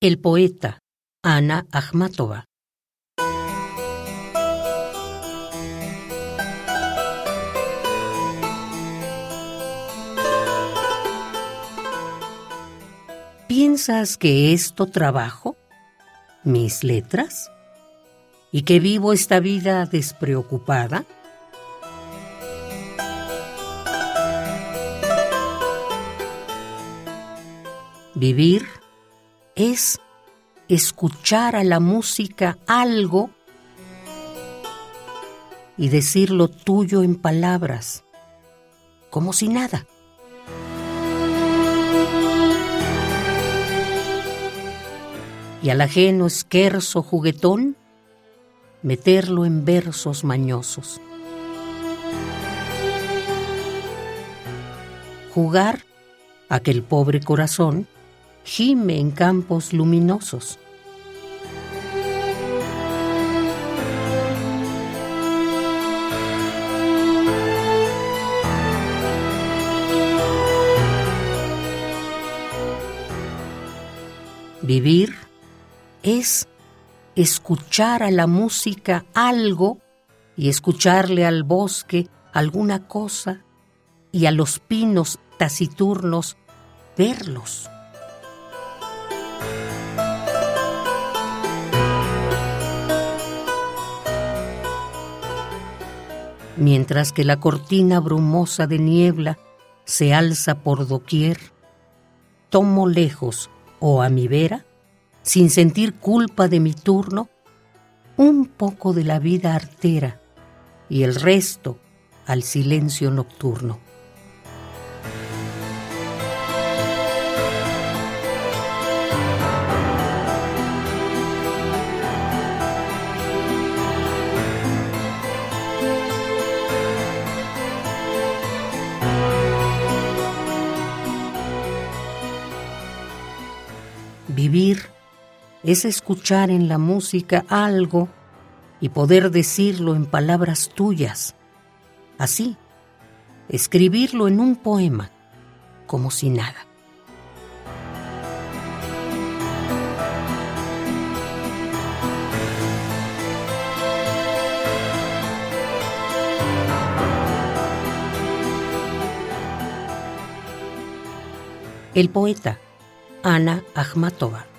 El poeta Ana Akhmatova. ¿Piensas que esto trabajo? ¿Mis letras? ¿Y que vivo esta vida despreocupada? Vivir es escuchar a la música algo y decirlo tuyo en palabras, como si nada. Y al ajeno esquerzo juguetón, meterlo en versos mañosos. Jugar a que el pobre corazón gime en campos luminosos. Vivir es escuchar a la música algo y escucharle al bosque alguna cosa y a los pinos taciturnos verlos. Mientras que la cortina brumosa de niebla se alza por doquier, tomo lejos o a mi vera, sin sentir culpa de mi turno, un poco de la vida artera y el resto al silencio nocturno. Vivir es escuchar en la música algo y poder decirlo en palabras tuyas. Así, escribirlo en un poema, como si nada. El poeta Ana Akhmatova.